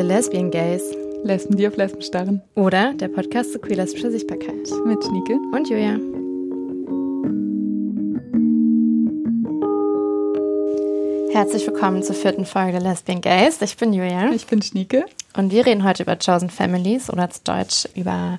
The Lesbian Gays. Lesben, die auf Lesben starren. Oder der Podcast zur queer-lesbischer Sichtbarkeit. Mit Schnieke. Und Julia. Herzlich willkommen zur vierten Folge Lesbian Gays. Ich bin Julia. Ich bin Schnieke. Und wir reden heute über Chosen Families oder zu Deutsch über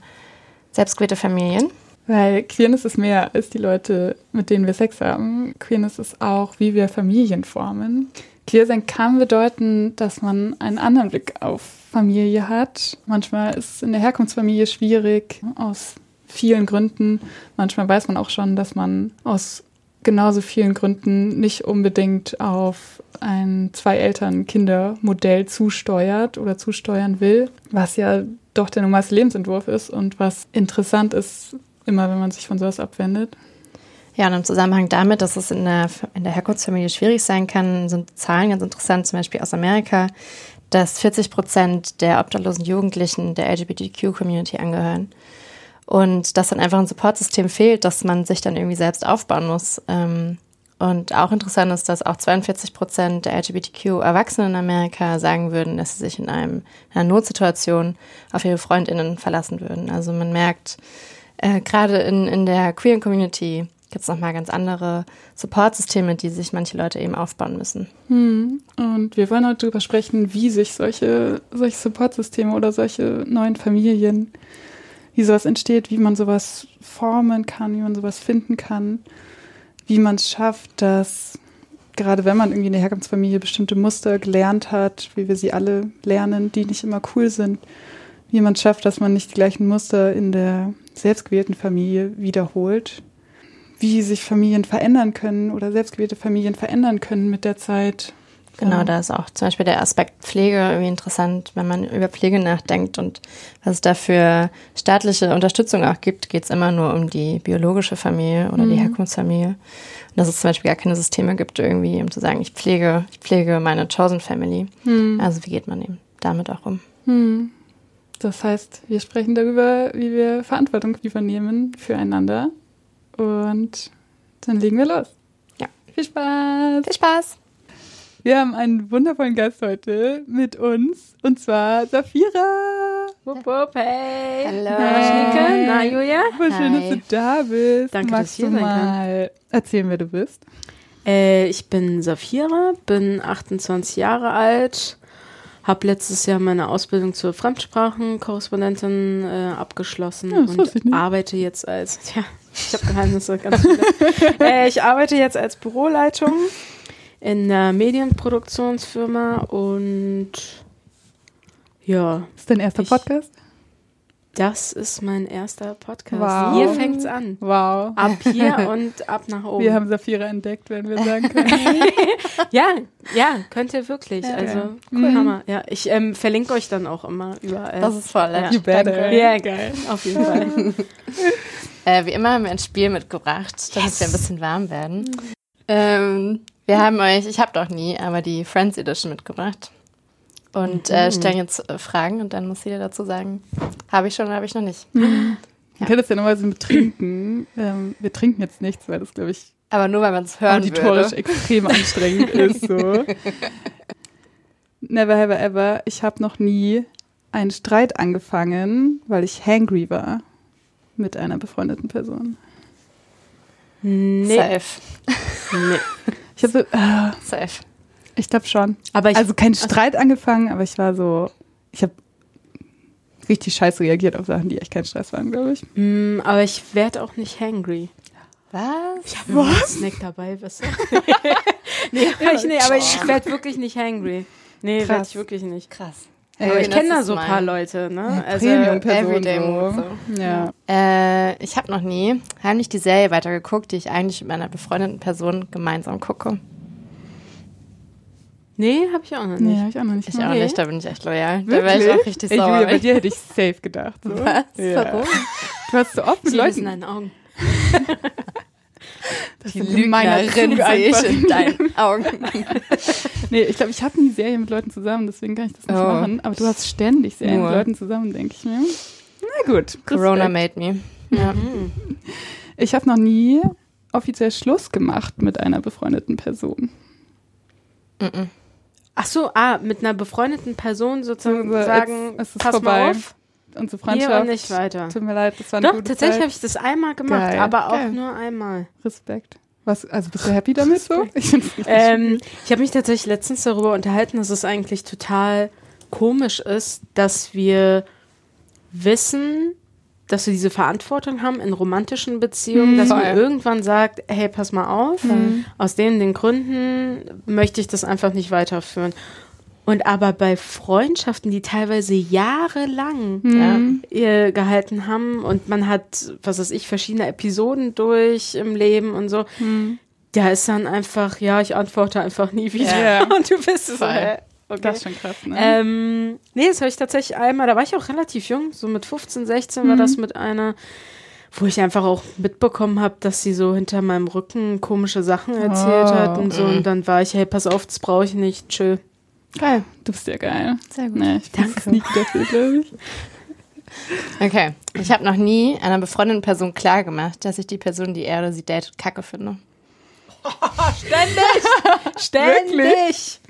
selbstgewählte Familien. Weil Queerness ist mehr als die Leute, mit denen wir Sex haben. Queerness ist auch, wie wir Familien formen. Queer sein kann bedeuten, dass man einen anderen Blick auf Familie hat. Manchmal ist es in der Herkunftsfamilie schwierig, aus vielen Gründen. Manchmal weiß man auch schon, dass man aus genauso vielen Gründen nicht unbedingt auf ein Zwei-Eltern-Kinder-Modell zusteuert oder zusteuern will, was ja doch der normalste Lebensentwurf ist und was interessant ist, immer wenn man sich von sowas abwendet. Ja, und im Zusammenhang damit, dass es in der, in der Herkunftsfamilie schwierig sein kann, sind Zahlen ganz interessant, zum Beispiel aus Amerika, dass 40 Prozent der obdachlosen Jugendlichen der LGBTQ-Community angehören. Und dass dann einfach ein Supportsystem fehlt, dass man sich dann irgendwie selbst aufbauen muss. Ähm, und auch interessant ist, dass auch 42 Prozent der LGBTQ-Erwachsenen in Amerika sagen würden, dass sie sich in, einem, in einer Notsituation auf ihre FreundInnen verlassen würden. Also man merkt, äh, gerade in, in der queeren Community gibt es nochmal ganz andere Supportsysteme, die sich manche Leute eben aufbauen müssen. Hm. Und wir wollen heute darüber sprechen, wie sich solche, solche Supportsysteme oder solche neuen Familien, wie sowas entsteht, wie man sowas formen kann, wie man sowas finden kann, wie man es schafft, dass gerade wenn man irgendwie in der Herkunftsfamilie bestimmte Muster gelernt hat, wie wir sie alle lernen, die nicht immer cool sind, wie man es schafft, dass man nicht die gleichen Muster in der selbstgewählten Familie wiederholt, wie sich Familien verändern können oder selbstgewählte Familien verändern können mit der Zeit. Genau, da ist auch zum Beispiel der Aspekt Pflege irgendwie interessant, wenn man über Pflege nachdenkt und was es da für staatliche Unterstützung auch gibt, geht es immer nur um die biologische Familie oder mhm. die Herkunftsfamilie. Und dass es zum Beispiel gar keine Systeme gibt, irgendwie, um zu sagen, ich pflege, ich pflege meine Chosen Family. Mhm. Also wie geht man eben damit auch um? Mhm. Das heißt, wir sprechen darüber, wie wir Verantwortung übernehmen füreinander. Und dann legen wir los. Ja. Viel Spaß. Viel Spaß. Wir haben einen wundervollen Gast heute mit uns und zwar Safira. Wupp, wupp, hey. Hallo. Na, Schnieke. Na, Julia. Voll schön, dass du da bist. Danke, Magst dass ich hier du mal erzählen, wer du bist? Äh, ich bin Safira, bin 28 Jahre alt, habe letztes Jahr meine Ausbildung zur Fremdsprachenkorrespondentin äh, abgeschlossen Ja, und arbeite jetzt als, ja, ich habe Geheimnisse, ganz viele. äh, ich arbeite jetzt als Büroleitung in einer Medienproduktionsfirma und ja, Das ist dein erster Ich- Podcast? Das ist mein erster Podcast. Wow. Hier fängt's an. Wow. Ab hier und ab nach oben. Wir haben Safira entdeckt, wenn wir sagen können. Ja, ja, könnt ihr wirklich. Ja. Also, Cool. cool. Hammer. Ja, ich ähm, verlinke euch dann auch immer überall. Das ist voll. Ja. You better. Ja, geil. Auf jeden Fall. Äh, wie immer haben wir ein Spiel mitgebracht, damit wir ein bisschen warm werden. Ähm, wir haben euch, ich habe doch nie, aber die Friends Edition mitgebracht. Und äh, stellen jetzt äh, Fragen und dann muss jeder dazu sagen, habe ich schon oder habe ich noch nicht. Man kennt das ja normalerweise mit Trinken. Ähm, wir trinken jetzt nichts, weil das, glaube ich, Aber nur, weil man es hören auditorisch würde. extrem anstrengend ist. So. Never have I ever. Ich habe noch nie einen Streit angefangen, weil ich hangry war mit einer befreundeten Person. Nee. Safe. nee. Ich habe so, äh, Safe. Ich glaube schon. Aber ich, also kein Streit angefangen, aber ich war so, ich habe richtig scheiße reagiert auf Sachen, die echt kein Stress waren, glaube ich. mm, aber ich werde auch nicht hangry. Was? Wenn ein Snack dabei bist. nee, aber ich, nee, aber ich werde wirklich nicht hangry. Nee, werde ich wirklich nicht. Krass. Aber Ey, ich kenne da so ein paar Leute, ne? Also, Everyday so. So. Ja. Äh, ich habe noch nie heimlich die Serie weitergeguckt, die ich eigentlich mit meiner befreundeten Person gemeinsam gucke. Nee, habe ich auch noch Nee, nicht. habe ich auch noch nicht Ich auch Nee. nicht, da bin ich echt loyal. Da wäre ich auch richtig Ey, sauer. Julia, bei dir hätte ich safe gedacht. So. Was? Ja. Warum? Du hast so oft mit ist in Leuten deinen Augen. das Die Lügnerin sehe ich in deinen Augen. Nee, ich glaube, ich habe nie Serien mit Leuten zusammen, deswegen kann ich das nicht Oh. machen. Aber du hast ständig Serien Nur. mit Leuten zusammen, denke ich mir. Na gut. Corona Respekt. made me. Ja. Ich habe noch nie offiziell Schluss gemacht mit einer befreundeten Person. Mhm. Ach so, ah, mit einer befreundeten Person sozusagen So, sagen, jetzt- es ist pass vorbei. mal auf, Unsere hier Freundschaft. und nicht weiter. Tut mir leid, das war eine Doch, gute tatsächlich habe ich das einmal gemacht, Geil. aber auch Geil. nur einmal. Respekt. Was, also bist du happy damit so? Ich es Ähm, ich habe mich tatsächlich letztens darüber unterhalten, dass es eigentlich total komisch ist, dass wir wissen, dass wir diese Verantwortung haben in romantischen Beziehungen, Mhm. dass man irgendwann sagt, hey, pass mal auf, Mhm. aus den, den Gründen möchte ich das einfach nicht weiterführen. Und aber bei Freundschaften, die teilweise jahrelang Mhm. äh, gehalten haben und man hat, was weiß ich, verschiedene Episoden durch im Leben und so, Mhm. da ist dann einfach, ja, ich antworte einfach nie wieder. Ja. Und du bist so, Voll. hä? Okay. Das ist schon krass, ne? Ähm, nee, das habe ich tatsächlich einmal, da war ich auch relativ jung, so mit 15, 16 war Mhm. das mit einer, wo ich einfach auch mitbekommen habe, dass sie so hinter meinem Rücken komische Sachen erzählt Oh. hat und so. Mhm. Und dann war ich, hey, pass auf, das brauche ich nicht, chill. Geil. Du bist ja geil. Sehr gut. Nee, ich Danke. sneaky dafür, glaube ich. Okay. Ich habe noch nie einer befreundeten Person klargemacht, dass ich die Person, die er oder sie datet, kacke finde. Ständig! Ständig!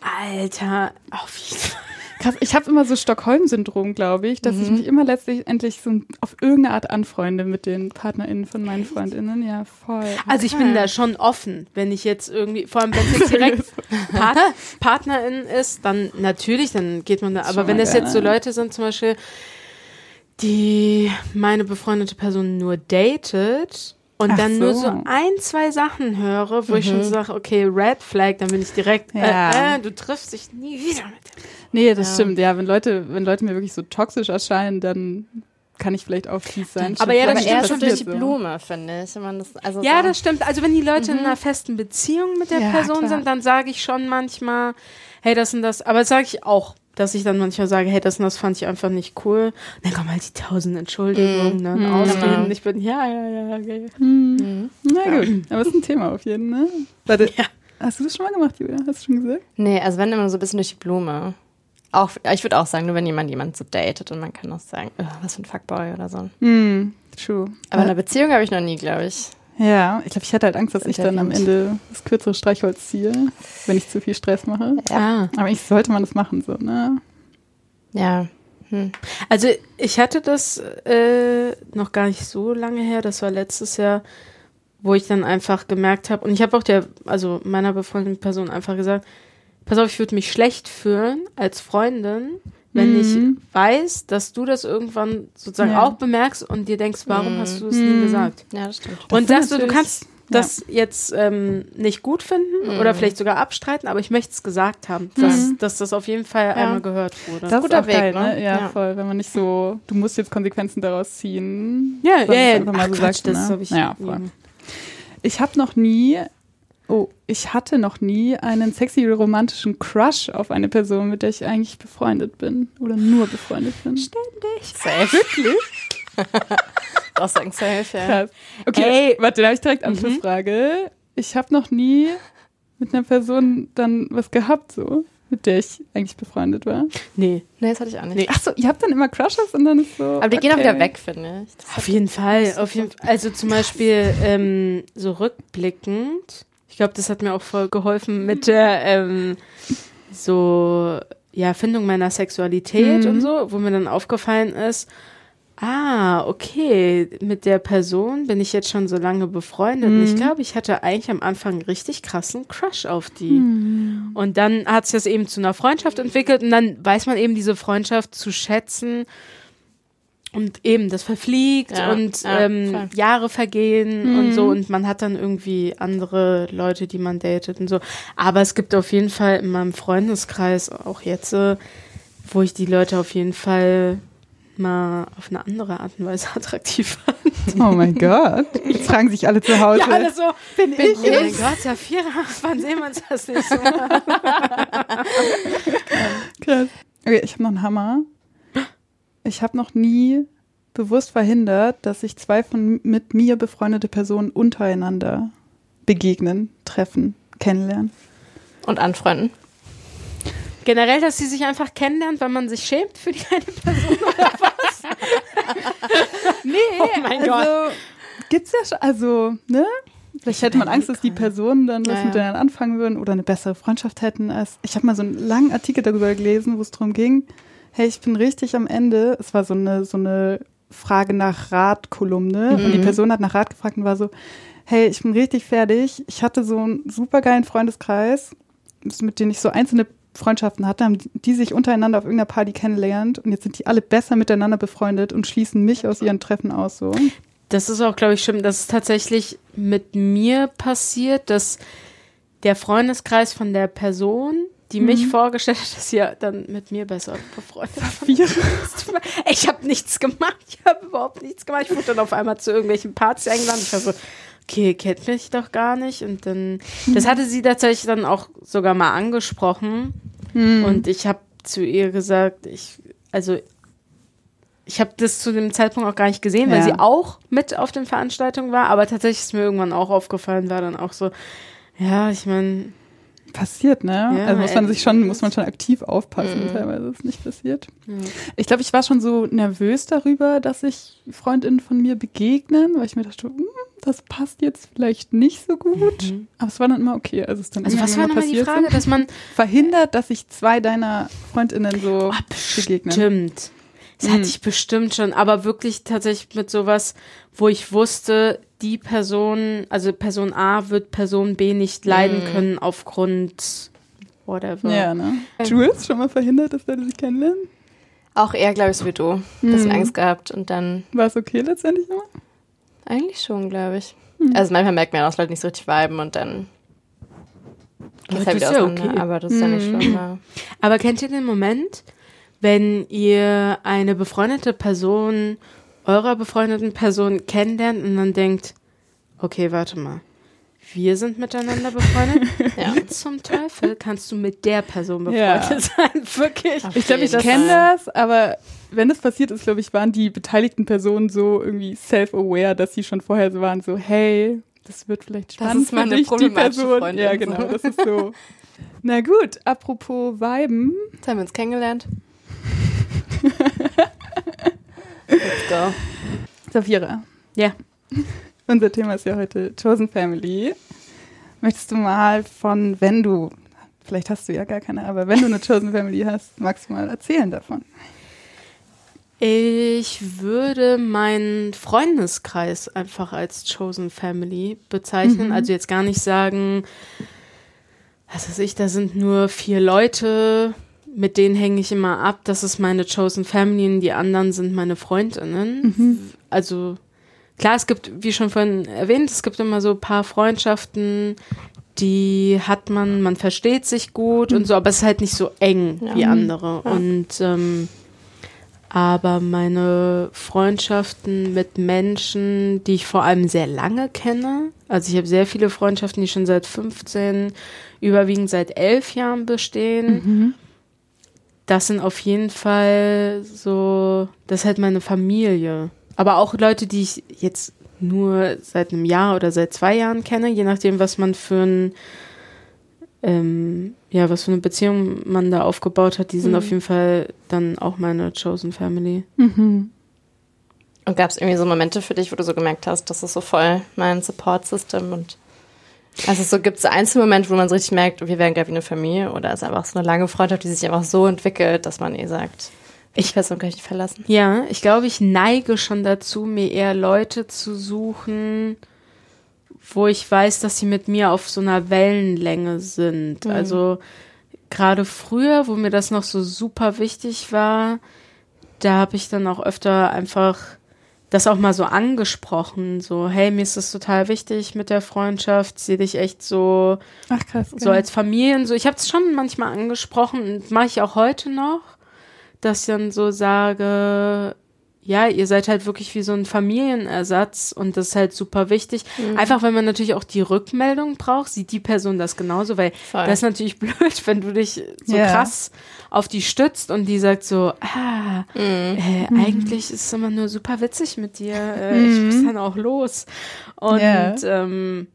Alter, auf jeden Fall. Krass, ich habe immer so Stockholm-Syndrom, glaube ich, dass ich mich immer letztlich endlich so auf irgendeine Art anfreunde mit den PartnerInnen von meinen FreundInnen. Ja, voll. Also ich bin da schon offen, wenn ich jetzt irgendwie, vor allem wenn es jetzt direkt Part Partnerin ist, dann natürlich, dann geht man da. Aber wenn das jetzt so. Leute sind, zum Beispiel, die meine befreundete Person nur datet und Ach dann nur so. so ein, zwei Sachen höre, wo ich schon sage, okay, Red Flag, dann bin ich direkt, Ja. äh, äh, du triffst dich nie wieder mit dem. Nee, das Ja. stimmt. Ja, wenn Leute, wenn Leute mir wirklich so toxisch erscheinen, dann kann ich vielleicht auch fies sein. Aber ja, das Aber stimmt eher so schon durch die Blume, finde ich. Wenn man das, also Ja, so, das stimmt. Also wenn die Leute in einer festen Beziehung mit der Ja, Person klar. sind, dann sage ich schon manchmal, hey, das und das. Aber das sage ich auch, dass ich dann manchmal sage, hey, das und das fand ich einfach nicht cool. Und dann kommen halt die tausend Entschuldigungen, ne? Mhm. Ausreden. Genau. Ich bin, ja, ja, ja, okay. Hm. Na gut, aber ist ein Thema auf jeden Fall, ne? Warte, Ja. hast du das schon mal gemacht, Julia? Hast du schon gesagt? Nee, also wenn immer so ein bisschen durch die Blume. Auch, ich würde auch sagen, nur wenn jemand jemand so datet und man kann auch sagen, "Ugh, was für ein Fuckboy oder so. Hm, true. Aber eine Beziehung habe ich noch nie, glaube ich. Ja, ich glaube, ich hatte halt Angst, dass ich dann am. Ende das kürzere Streichholz ziehe, wenn ich zu viel Stress mache. Ah. Aber ich sollte man das machen, so, ne? Ja. Hm. Also ich hatte das äh, noch gar nicht so lange her, das war letztes Jahr, wo ich dann einfach gemerkt habe, und ich habe auch der, also meiner befreundeten Person einfach gesagt, pass auf, ich würde mich schlecht fühlen als Freundin, wenn Mhm. ich weiß, dass du das irgendwann sozusagen Ja. auch bemerkst und dir denkst, warum Mhm. hast du es Mhm. nie gesagt? Ja, das stimmt. und sind sagst du, du kannst das jetzt ähm, nicht gut finden Mhm. oder vielleicht sogar abstreiten, aber ich möchte es gesagt haben, dass, Mhm. dass das auf jeden Fall einmal gehört wurde. Das Guter ist auch Weg, geil, ne? ne? Ja, Ja. voll. Wenn man nicht so, du musst jetzt Konsequenzen daraus ziehen. ja, ja, ja. einfach mal Ach, so Quatsch, sagt, das ne? habe ich. Ja, voll. Ich habe noch nie, oh, ich hatte noch nie einen sexy romantischen Crush auf eine Person, mit der ich eigentlich befreundet bin oder nur befreundet bin. Safe. Wirklich? Auch sagen safe, ja. Krass. Okay, Ey. warte, da habe ich direkt Anschlussfrage. Ich habe noch nie mit einer Person dann was gehabt, so, mit der ich eigentlich befreundet war. Nee. Nee, das hatte ich auch nicht. Nee. Ach so, ihr habt dann immer Crushes und dann ist so. Aber die gehen auch okay. wieder weg, finde ich. Das Auf jeden Fall, auf jeden. Also zum Beispiel ähm, so rückblickend. Ich glaube, das hat mir auch voll geholfen mit der ähm, so ja Findung meiner Sexualität Mhm. und so, wo mir dann aufgefallen ist, ah okay, mit der Person bin ich jetzt schon so lange befreundet. Und ich Mhm. glaube, ich hatte eigentlich am Anfang einen richtig krassen Crush auf die. Hm. Und dann hat sich das eben zu einer Freundschaft entwickelt und dann weiß man eben diese Freundschaft zu schätzen. Und eben, das verfliegt Ja, und ja, ähm. Jahre vergehen Mhm. und so und man hat dann irgendwie andere Leute, die man datet und so. Aber es gibt auf jeden Fall in meinem Freundeskreis auch jetzt, äh, wo ich die Leute auf jeden Fall mal auf eine andere Art und Weise attraktiv fand. Oh mein Gott. Jetzt fragen sich alle zu Hause. Ja, alle so, bin bin ich? Oh mein Gott, Safira, wann sehen wir uns das nicht so? Krass. Okay, ich habe noch einen Hammer. Ich habe noch nie bewusst verhindert, dass sich zwei von mit mir befreundete Personen untereinander begegnen, treffen, kennenlernen. Und anfreunden. Generell, dass sie sich einfach kennenlernt, weil man sich schämt für die eine Person oder was? Nee, Oh mein Gott. also, Gibt's ja schon, also, ne? Vielleicht hätte man Angst, dass die Personen dann was Ja, ja. miteinander anfangen würden oder eine bessere Freundschaft hätten. Als ich habe mal so einen langen Artikel darüber gelesen, wo es darum ging, hey, ich bin richtig am Ende. Es war so eine, so eine Frage nach Rat-Kolumne und die Mhm. Person hat nach Rat gefragt und war so, hey, ich bin richtig fertig. Ich hatte so einen supergeilen Freundeskreis, mit denen ich so einzelne Freundschaften hatte, haben die sich untereinander auf irgendeiner Party kennengelernt und jetzt sind die alle besser miteinander befreundet und schließen mich aus ihren Treffen aus so. Das ist auch, glaube ich, schlimm. Das ist tatsächlich mit mir passiert, dass der Freundeskreis von der Person, die mich vorgestellt hat, dass sie ja dann mit mir besser befreundet war. Ich habe nichts gemacht. Ich habe überhaupt nichts gemacht. Ich wurde dann auf einmal zu irgendwelchen Partys eingeladen. Ich war so, okay, kennt mich doch gar nicht. Und dann, das hatte sie tatsächlich dann auch sogar mal angesprochen. Und ich habe zu ihr gesagt, ich, also ich habe das zu dem Zeitpunkt auch gar nicht gesehen, weil Ja. sie auch mit auf den Veranstaltungen war, aber tatsächlich ist mir irgendwann auch aufgefallen, war dann auch so, ja, ich meine, passiert, ne? Ja, also muss man sich schon, muss man schon aktiv aufpassen, Mhm. teilweise ist nicht passiert. Ich glaube, ich war schon so nervös darüber, dass sich Freundinnen von mir begegnen, weil ich mir dachte, hm, das passt jetzt vielleicht nicht so gut. Aber es war dann immer okay. Also, es dann also was war nochmal die Frage, sind. dass man Verhindert, dass sich zwei deiner Freundinnen so begegnen. Stimmt. Das Mhm. hatte ich bestimmt schon, aber wirklich tatsächlich mit sowas, wo ich wusste, die Person, also Person A wird Person B nicht leiden können aufgrund whatever. Ja, ne? Jules, schon mal verhindert, dass Leute sich kennenlernen? Auch eher, glaube ich, so wie du. Bisschen Angst gehabt und dann War es okay letztendlich immer? eigentlich schon, glaube ich. Also manchmal merkt man auch, dass Leute nicht so richtig viben und dann Aber geht's halt das wieder ist ja okay. Aber das ist ja nicht schlimm. Ja. Aber kennt ihr den Moment, wenn ihr eine befreundete Person eurer befreundeten Person kennenlernt und dann denkt, okay, warte mal, wir sind miteinander befreundet? Ja. Wie zum Teufel kannst du mit der Person Ja. befreundet sein? Wirklich? Ich glaube, ich kenne das, aber wenn es passiert ist, glaube ich, waren die beteiligten Personen so irgendwie self-aware, dass sie schon vorher so waren, so, hey, das wird vielleicht spannend ist meine für dich, die Person. Freundin, Ja, so. genau, das ist so. Na gut, apropos Weiben. Jetzt haben wir uns kennengelernt. Let's go. Safira, Ja. unser Thema ist ja heute Chosen Family. Möchtest du mal von, wenn du, vielleicht hast du ja gar keine, aber wenn du eine Chosen Family hast, magst du mal erzählen davon? Ich würde meinen Freundeskreis einfach als Chosen Family bezeichnen. Also jetzt gar nicht sagen, was weiß ich, da sind nur vier Leute, mit denen hänge ich immer ab. Das ist meine Chosen Family und die anderen sind meine Freundinnen. Also klar, es gibt, wie schon vorhin erwähnt, es gibt immer so ein paar Freundschaften, die hat man, man versteht sich gut und so, aber es ist halt nicht so eng Ja. wie andere. Und ähm, aber meine Freundschaften mit Menschen, die ich vor allem sehr lange kenne, also ich habe sehr viele Freundschaften, die schon seit 15, überwiegend seit 11 Jahren bestehen. Das sind auf jeden Fall so, das ist halt meine Familie. Aber auch Leute, die ich jetzt nur seit einem Jahr oder seit zwei Jahren kenne, je nachdem, was man für ein ähm, ja, was für eine Beziehung man da aufgebaut hat, die sind Mhm. auf jeden Fall dann auch meine Chosen Family. Mhm. Und gab es irgendwie so Momente für dich, wo du so gemerkt hast, das ist so voll mein Support-System und also so gibt es Einzelmomente, wo man so richtig merkt, wir werden gerade wie eine Familie oder ist einfach so eine lange Freundschaft, die sich einfach so entwickelt, dass man eh sagt, ich Person kann ich nicht verlassen. Ja, ich glaube, ich neige schon dazu, mir eher Leute zu suchen, wo ich weiß, dass sie mit mir auf so einer Wellenlänge sind. Mhm. Also gerade früher, wo mir das noch so super wichtig war, da habe ich dann auch öfter einfach das auch mal so angesprochen, so, hey, mir ist das total wichtig mit der Freundschaft, sehe dich echt so Ach krass. so als Familien, so ich habe es schon manchmal angesprochen und mache ich auch heute noch, dass ich dann so sage, ja, ihr seid halt wirklich wie so ein Familienersatz und das ist halt super wichtig. Einfach, weil man natürlich auch die Rückmeldung braucht, sieht die Person das genauso, weil Voll. das ist natürlich blöd, wenn du dich so Ja. krass auf die stützt und die sagt so, ah, Mhm. äh, eigentlich ist es immer nur super witzig mit dir, äh, ich muss dann auch los. Und Ja. ähm,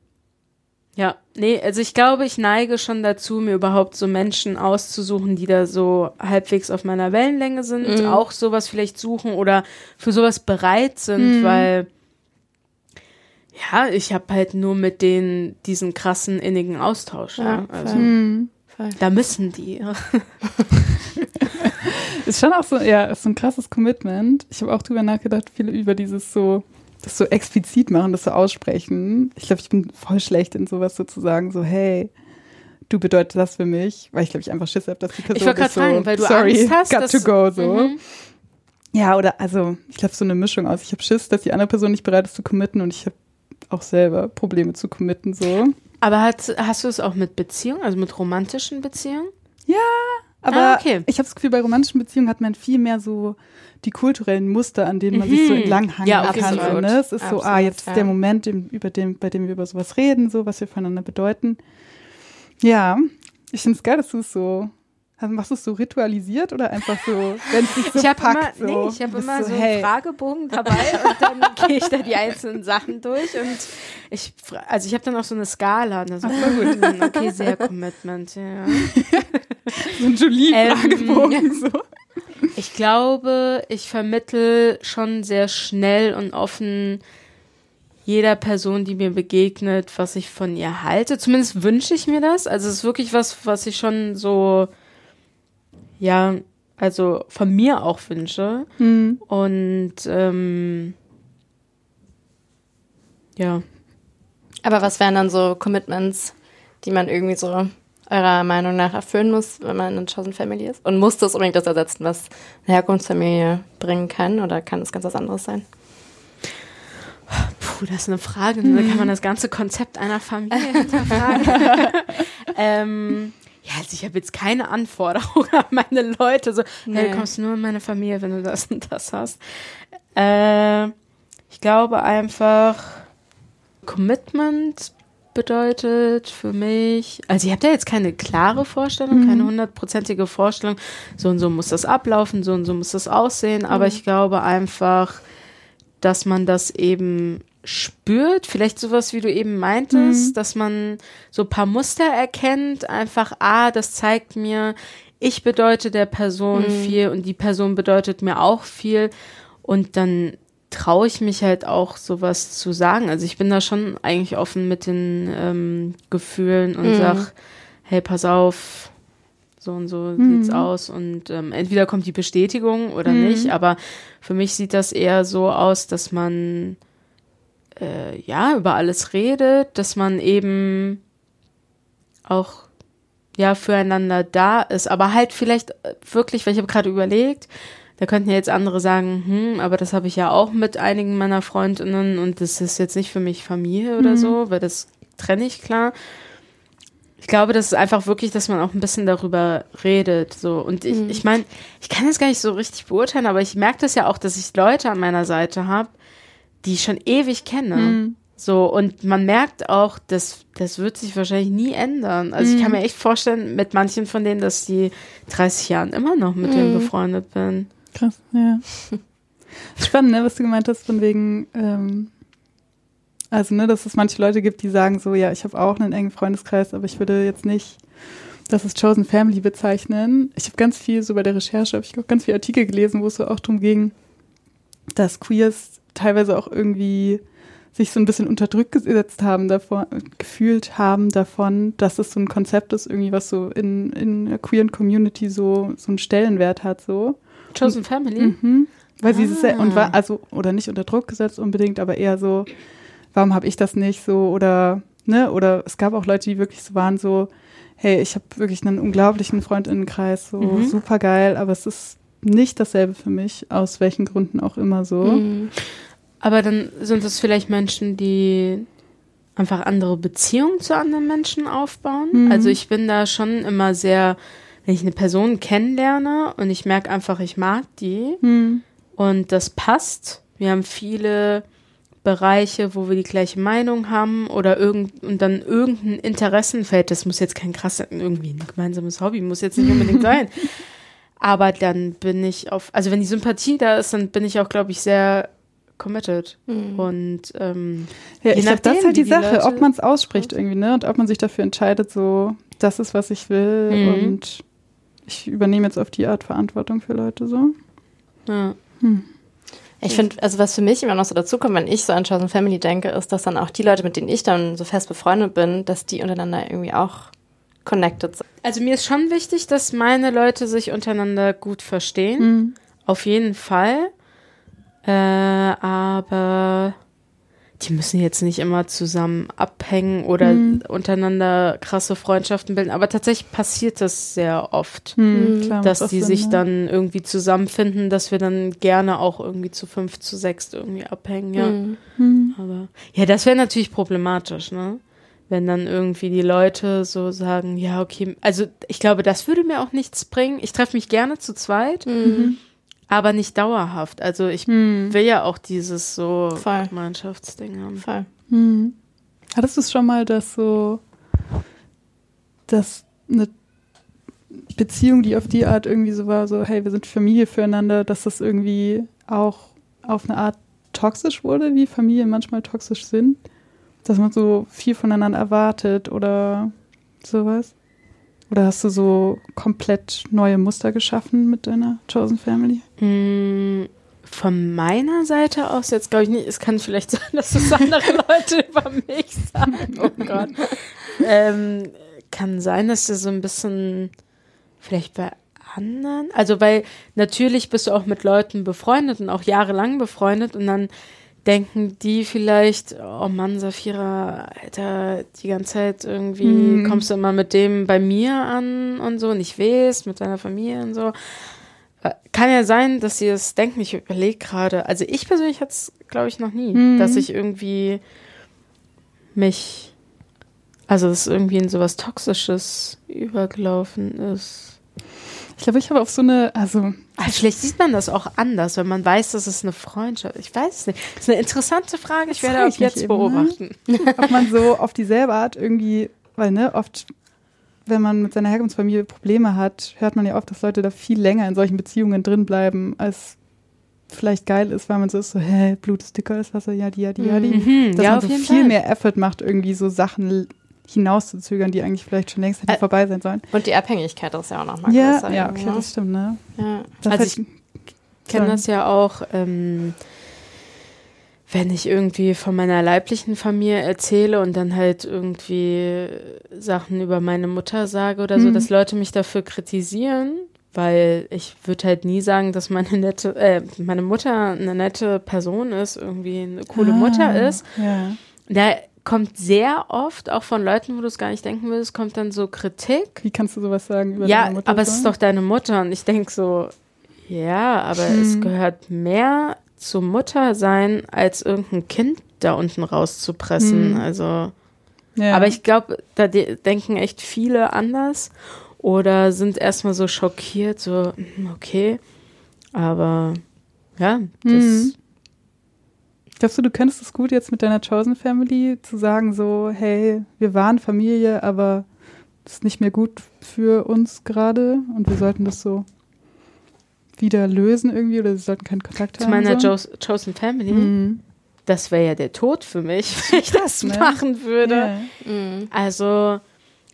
ja, nee, also ich glaube, ich neige schon dazu, mir überhaupt so Menschen auszusuchen, die da so halbwegs auf meiner Wellenlänge sind, Mhm. auch sowas vielleicht suchen oder für sowas bereit sind, weil Ja, ich habe halt nur mit denen diesen krassen innigen Austausch. Ja, ne? also, voll. Voll. da müssen die. Ist schon auch so, ja, ist so ein krasses Commitment. Ich habe auch drüber nachgedacht, viel über dieses so, das so explizit machen, das so aussprechen. Ich glaube, ich bin voll schlecht in sowas sozusagen, so, hey, du bedeutest das für mich, weil ich glaube, ich einfach Schiss habe, dass die Person Ich wollte gerade ist so, fragen, weil du sorry, Angst hast, got dass- to go, so. Mhm. Ja, oder also, ich glaube, so eine Mischung aus. Ich habe Schiss, dass die andere Person nicht bereit ist zu committen und ich habe auch selber Probleme zu committen, so. Aber hat, hast du es auch mit Beziehungen, also mit romantischen Beziehungen? Aber Ah, okay. ich habe das Gefühl, bei romantischen Beziehungen hat man viel mehr so die kulturellen Muster, an denen man sich so Mhm. entlanghangeln Ja, kann. absolut. So, ne? Es ist so, ah, Absolut, jetzt ist ja. der Moment, im, über dem, bei dem wir über sowas reden, so, was wir voneinander bedeuten. Ja, ich finde es geil, dass du es so, also machst du es so ritualisiert oder einfach so, wenn es dich so ich habe packt, immer, so. nee, ich hab Du bist immer so, einen hey, Fragebogen dabei und dann gehe ich da die einzelnen Sachen durch und ich, also ich habe dann auch so eine Skala. Und dann so, hm, okay, sehr Commitment, ja. so ein Jolie-Fragebogen, Ähm, so. Ich glaube, ich vermittel schon sehr schnell und offen jeder Person, die mir begegnet, was ich von ihr halte. Zumindest wünsche ich mir das. Also es ist wirklich was, was ich schon so, ja, also von mir auch wünsche. Hm. Und ähm, ja. Aber was wären dann so Commitments, die man irgendwie so eurer Meinung nach erfüllen muss, wenn man eine Chosen Family ist? Und muss das unbedingt das ersetzen, was eine Herkunftsfamilie bringen kann? Oder kann es ganz was anderes sein? Puh, das ist eine Frage. ne? Da kann man das ganze Konzept einer Familie hinterfragen. ähm, ja, also ich habe jetzt keine Anforderung an meine Leute. So, hey, Nee. du kommst nur in meine Familie, wenn du das und das hast. Äh, ich glaube einfach, Commitment bedeutet für mich, also ich habe da jetzt keine klare Vorstellung, keine hundertprozentige Vorstellung, so und so muss das ablaufen, so und so muss das aussehen, aber ich glaube einfach, dass man das eben spürt, vielleicht sowas, wie du eben meintest, dass man so ein paar Muster erkennt, einfach, ah, das zeigt mir, ich bedeute der Person viel und die Person bedeutet mir auch viel. Und dann traue ich mich halt auch sowas zu sagen. Also ich bin da schon eigentlich offen mit den ähm, Gefühlen und Mhm. sag, hey, pass auf, so und so sieht's aus. Und ähm, entweder kommt die Bestätigung oder nicht, aber für mich sieht das eher so aus, dass man äh, ja über alles redet, dass man eben auch ja füreinander da ist, aber halt vielleicht äh, wirklich, weil ich habe gerade überlegt, da könnten ja jetzt andere sagen, hm, aber das habe ich ja auch mit einigen meiner Freundinnen und das ist jetzt nicht für mich Familie oder so, weil das trenne ich klar. Ich glaube, das ist einfach wirklich, dass man auch ein bisschen darüber redet. So. Und ich, ich meine, ich kann das gar nicht so richtig beurteilen, aber ich merke das ja auch, dass ich Leute an meiner Seite habe, die ich schon ewig kenne. So, und man merkt auch, dass das wird sich wahrscheinlich nie ändern. Also ich kann mir echt vorstellen, mit manchen von denen, dass die 30 Jahren immer noch mit denen befreundet bin. Krass, ja. Spannend, ne, was du gemeint hast, von wegen, ähm, also, ne, dass es manche Leute gibt, die sagen so, ja, ich habe auch einen engen Freundeskreis, aber ich würde jetzt nicht das ist Chosen Family bezeichnen. Ich habe ganz viel, so bei der Recherche, habe ich auch ganz viele Artikel gelesen, wo es so auch darum ging, dass Queers teilweise auch irgendwie sich so ein bisschen unter Druck gesetzt haben davon, gefühlt haben davon, dass es so ein Konzept ist, irgendwie was so in, in der queeren Community so, so einen Stellenwert hat, so. Chosen Family? Mhm. Weil sie es Ah. und war also oder nicht unter Druck gesetzt unbedingt, aber eher so, warum habe ich das nicht so oder ne oder es gab auch Leute, die wirklich so waren so, hey, ich habe wirklich einen unglaublichen Freundinnenkreis, so Mhm. super geil, aber es ist nicht dasselbe für mich, aus welchen Gründen auch immer so. Mhm. Aber dann sind es vielleicht Menschen, die einfach andere Beziehungen zu anderen Menschen aufbauen. Mhm. Also ich bin da schon immer sehr, wenn ich eine Person kennenlerne und ich merke einfach, ich mag die Hm. und das passt. Wir haben viele Bereiche, wo wir die gleiche Meinung haben oder irgend und dann irgendein Interessenfeld, das muss jetzt kein krasses, irgendwie ein gemeinsames Hobby, muss jetzt nicht unbedingt sein. Aber dann bin ich auf, also wenn die Sympathie da ist, dann bin ich auch, glaube ich, sehr committed. Mhm. Und ähm, Ja, Je ich glaube, das nachdem, ist halt die die Sache, Leute ob man es ausspricht irgendwie, ne? Und ob man sich dafür entscheidet, so, das ist, was ich will Mhm. und ich übernehme jetzt auf die Art Verantwortung für Leute so. ja. Ich finde, also was für mich immer noch so dazukommt, wenn ich so an Chosen Family denke, ist, dass dann auch die Leute, mit denen ich dann so fest befreundet bin, dass die untereinander irgendwie auch connected sind. Also mir ist schon wichtig, dass meine Leute sich untereinander gut verstehen. Mhm. Auf jeden Fall. Äh, aber die müssen jetzt nicht immer zusammen abhängen oder Mhm. untereinander krasse Freundschaften bilden. Aber tatsächlich passiert das sehr oft, Mhm, klar, dass die sich dann irgendwie zusammenfinden, dass wir dann gerne auch irgendwie zu fünf, zu sechs irgendwie abhängen. Ja. Mhm. Mhm. Aber ja, das wäre natürlich problematisch, ne? Wenn dann irgendwie die Leute so sagen, ja, okay, also ich glaube, das würde mir auch nichts bringen. Ich treffe mich gerne zu zweit, Mhm. aber nicht dauerhaft. Also ich Mhm. will ja auch dieses so Voll. Gemeinschaftsding haben. Voll. Mhm. Hattest du es schon mal, dass so, dass eine Beziehung, die auf die Art irgendwie so war, so, hey, wir sind Familie füreinander, dass das irgendwie auch auf eine Art toxisch wurde, wie Familien manchmal toxisch sind? Dass man so viel voneinander erwartet oder sowas? Oder hast du so komplett neue Muster geschaffen mit deiner Chosen Family? Mm, Von meiner Seite aus jetzt glaube ich nicht. Es kann vielleicht sein, dass das andere Leute über mich sagen. Oh Gott. ähm, kann sein, dass du so ein bisschen vielleicht bei anderen, also weil natürlich bist du auch mit Leuten befreundet und auch jahrelang befreundet und dann denken die vielleicht, oh Mann, Safira, Alter, die ganze Zeit irgendwie Mhm. kommst du immer mit dem bei mir an und so, nicht wehst, mit deiner Familie und so. Kann ja sein, dass sie es denken. Ich überlege gerade. Also ich persönlich hatte es, glaube ich, noch nie, Mhm. dass ich irgendwie mich, also dass irgendwie in sowas Toxisches übergelaufen ist. Ich glaube, ich habe auf so eine, also Aber vielleicht sieht man das auch anders, wenn man weiß, dass es eine Freundschaft ist. Ich weiß es nicht. Das ist eine interessante Frage. Ich werde auch jetzt eben, ne? beobachten. ob man so auf dieselbe Art irgendwie, weil ne, oft, wenn man mit seiner Herkunftsfamilie Probleme hat, hört man ja oft, dass Leute da viel länger in solchen Beziehungen drin bleiben, als vielleicht geil ist, weil man so ist, so, hä, Blut ist dicker als Wasser, ja, die, ja, die, ja, die. Mhm, Dass ja, man so viel Fall. mehr Effort macht, irgendwie so Sachen hinauszuzögern, die eigentlich vielleicht schon längst hätten Ä- vorbei sein sollen. Und die Abhängigkeit ist ja auch nochmal Ja, größer. ja, okay, ne? das stimmt, ne? ja. Das Also Ich kenne das ja auch, ähm, wenn ich irgendwie von meiner leiblichen Familie erzähle und dann halt irgendwie Sachen über meine Mutter sage oder so, Mhm. dass Leute mich dafür kritisieren, weil ich würde halt nie sagen, dass meine nette, äh, meine Mutter eine nette Person ist, irgendwie eine coole Ah, Mutter ist. Ja. Da kommt sehr oft, auch von Leuten, wo du es gar nicht denken würdest, kommt dann so Kritik. Wie kannst du sowas sagen über Ja, deine Mutter? aber es ist doch deine Mutter. Und ich denke so, ja, aber es Hm. gehört mehr zu Mutter sein, als irgendein Kind da unten rauszupressen. Hm. Also, ja. aber ich glaube, da de denken echt viele anders oder sind erstmal so schockiert, so, hm, okay. Aber ja, das. Mhm. Glaubst du, du könntest es gut jetzt mit deiner Chosen Family zu sagen, so, hey, wir waren Familie, aber das ist nicht mehr gut für uns gerade und wir sollten das so wieder lösen irgendwie oder sie sollten keinen Kontakt Zu haben? meiner so? Chosen Family, Mhm. das wäre ja der Tod für mich, wenn ich das ne? machen würde. Ja. Mhm. Also,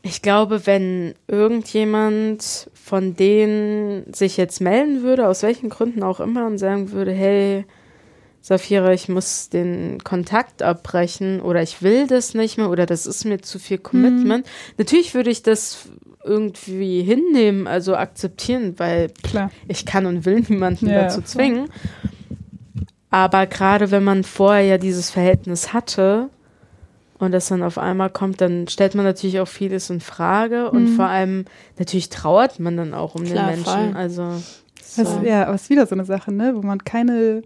ich glaube, wenn irgendjemand von denen sich jetzt melden würde, aus welchen Gründen auch immer, und sagen würde, hey, Safira, ich muss den Kontakt abbrechen oder ich will das nicht mehr oder das ist mir zu viel Commitment. Natürlich würde ich das irgendwie hinnehmen, also akzeptieren, weil Klar. ich kann und will niemanden Ja, dazu zwingen. Aber gerade wenn man vorher ja dieses Verhältnis hatte und das dann auf einmal kommt, dann stellt man natürlich auch vieles in Frage und Mhm. vor allem natürlich trauert man dann auch um Klar, den Menschen. voll. Also Das, so. ja, aber es ist wieder so eine Sache, ne, wo man keine,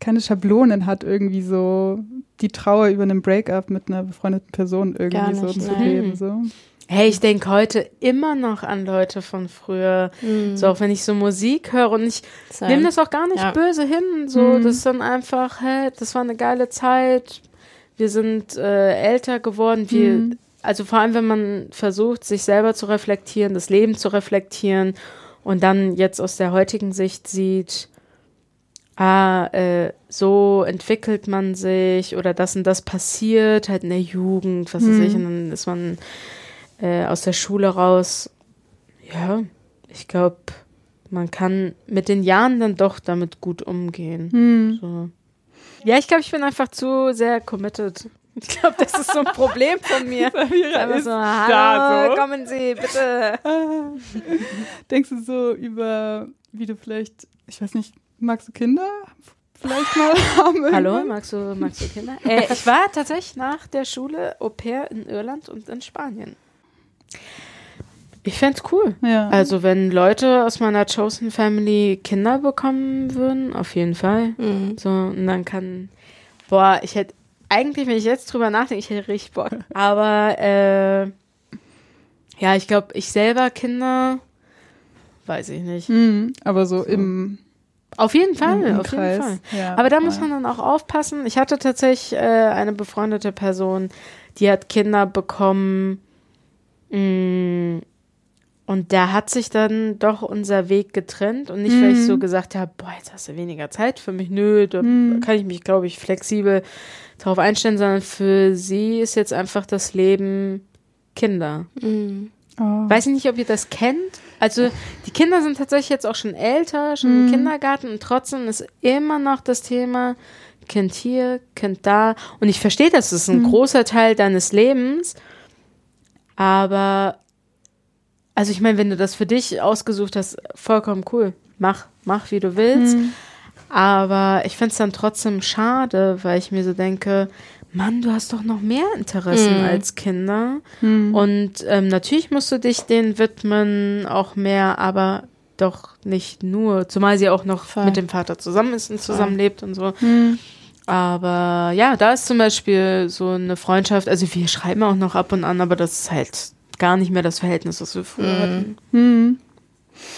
keine Schablonen hat, irgendwie so die Trauer über einen Breakup mit einer befreundeten Person irgendwie Gar so nicht, zu nein. leben. So. Hey, ich denke heute immer noch an Leute von früher. Mhm. So auch wenn ich so Musik höre und ich nehme das auch gar nicht Ja. böse hin. So, Mhm. das ist dann einfach, hä, das war eine geile Zeit. Wir sind äh, älter geworden. Wir, Mhm. also vor allem, wenn man versucht, sich selber zu reflektieren, das Leben zu reflektieren und dann jetzt aus der heutigen Sicht sieht, ah, äh, so entwickelt man sich oder das und das passiert halt in der Jugend, was weiß Mhm. ich, und dann ist man äh, aus der Schule raus. Ja, ich glaube, man kann mit den Jahren dann doch damit gut umgehen. Hm. So. Ja, ich glaube, ich bin einfach zu sehr committed. Ich glaube, das ist so ein Problem von mir. Ist so, da hallo, so. kommen Sie, bitte. Denkst du so über, wie du vielleicht, ich weiß nicht, magst du Kinder vielleicht mal haben? Hallo, magst du, magst du Kinder? Äh, ich war tatsächlich nach der Schule Au pair in Irland und in Spanien. Ich fände cool. Ja. Also, wenn Leute aus meiner Chosen Family Kinder bekommen würden, auf jeden Fall. Mhm. So, und dann kann, boah, ich hätte, eigentlich, wenn ich jetzt drüber nachdenke, ich hätte richtig Bock. Aber, äh, ja, ich glaube, ich selber Kinder, weiß ich nicht. Hm, aber so im, Auf jeden Fall, im, im auf Kreis. jeden Fall. Ja, Aber da muss man dann auch aufpassen. Ich hatte tatsächlich äh, eine befreundete Person, die hat Kinder bekommen. Mm, Und da hat sich dann doch unser Weg getrennt. Und nicht, weil ich Mhm. so gesagt habe, boah, jetzt hast du weniger Zeit für mich. Nö, da Mhm. kann ich mich, glaube ich, flexibel darauf einstellen, sondern für sie ist jetzt einfach das Leben Kinder. Mhm. Oh. Weiß ich nicht, ob ihr das kennt. Also die Kinder sind tatsächlich jetzt auch schon älter, schon im Mhm. Kindergarten und trotzdem ist immer noch das Thema Kind hier, Kind da. Und ich verstehe, das ist ein Mhm. großer Teil deines Lebens. Aber, also ich meine, wenn du das für dich ausgesucht hast, vollkommen cool. Mach, mach, wie du willst. Hm. Aber ich finde es dann trotzdem schade, weil ich mir so denke, Mann, du hast doch noch mehr Interessen Mhm. als Kinder. Hm. Und ähm, natürlich musst du dich denen widmen, auch mehr, aber doch nicht nur. Zumal sie auch noch Voll. mit dem Vater zusammen ist und zusammenlebt und so. Hm. Aber ja, da ist zum Beispiel so eine Freundschaft. Also wir schreiben auch noch ab und an, aber das ist halt gar nicht mehr das Verhältnis, das wir früher Mhm. hatten. Hm.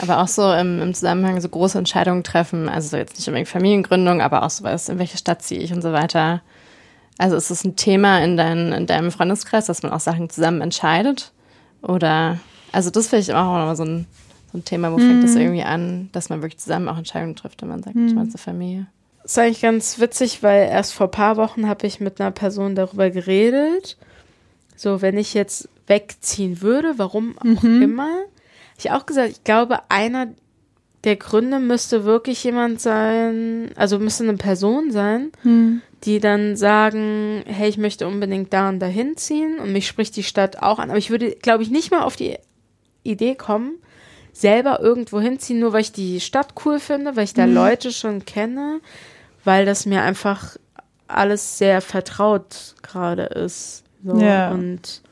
Aber auch so im, im Zusammenhang so große Entscheidungen treffen, also so jetzt nicht unbedingt Familiengründung, aber auch so was, in welche Stadt ziehe ich und so weiter. Also ist es ein Thema in, dein, in deinem Freundeskreis, dass man auch Sachen zusammen entscheidet? Oder, also das finde ich auch nochmal so ein, so ein Thema, wo fängt das irgendwie an, dass man wirklich zusammen auch Entscheidungen trifft, wenn man sagt, ich mache eine Familie. Das ist eigentlich ganz witzig, weil erst vor ein paar Wochen habe ich mit einer Person darüber geredet. So, wenn ich jetzt wegziehen würde, warum auch immer. Ich auch gesagt, ich glaube, einer der Gründe müsste wirklich jemand sein, also müsste eine Person sein, Hm. die dann sagen, hey, ich möchte unbedingt da und dahin ziehen und mich spricht die Stadt auch an. Aber ich würde, glaube ich, nicht mal auf die Idee kommen, selber irgendwo hinziehen, nur weil ich die Stadt cool finde, weil ich da Leute schon kenne, weil das mir einfach alles sehr vertraut gerade ist. So. Ja. Und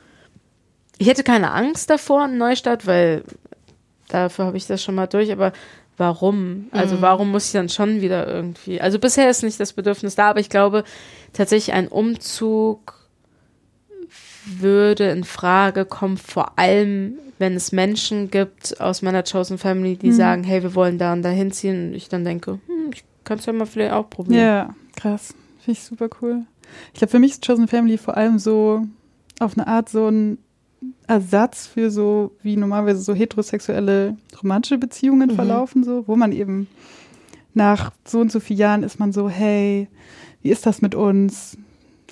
ich hätte keine Angst davor in Neustadt, weil dafür habe ich das schon mal durch, aber warum? Also warum muss ich dann schon wieder irgendwie? Also bisher ist nicht das Bedürfnis da, aber ich glaube tatsächlich ein Umzug würde in Frage kommen, vor allem wenn es Menschen gibt aus meiner Chosen Family, die sagen, hey, wir wollen da und da hinziehen und ich dann denke, hm, ich kann es ja mal vielleicht auch probieren. Ja, krass. Finde ich super cool. Ich glaube, für mich ist Chosen Family vor allem so auf eine Art so ein Ersatz für so, wie normalerweise so heterosexuelle romantische Beziehungen Mhm. verlaufen, so, wo man eben nach so und so vielen Jahren ist man so, hey, wie ist das mit uns?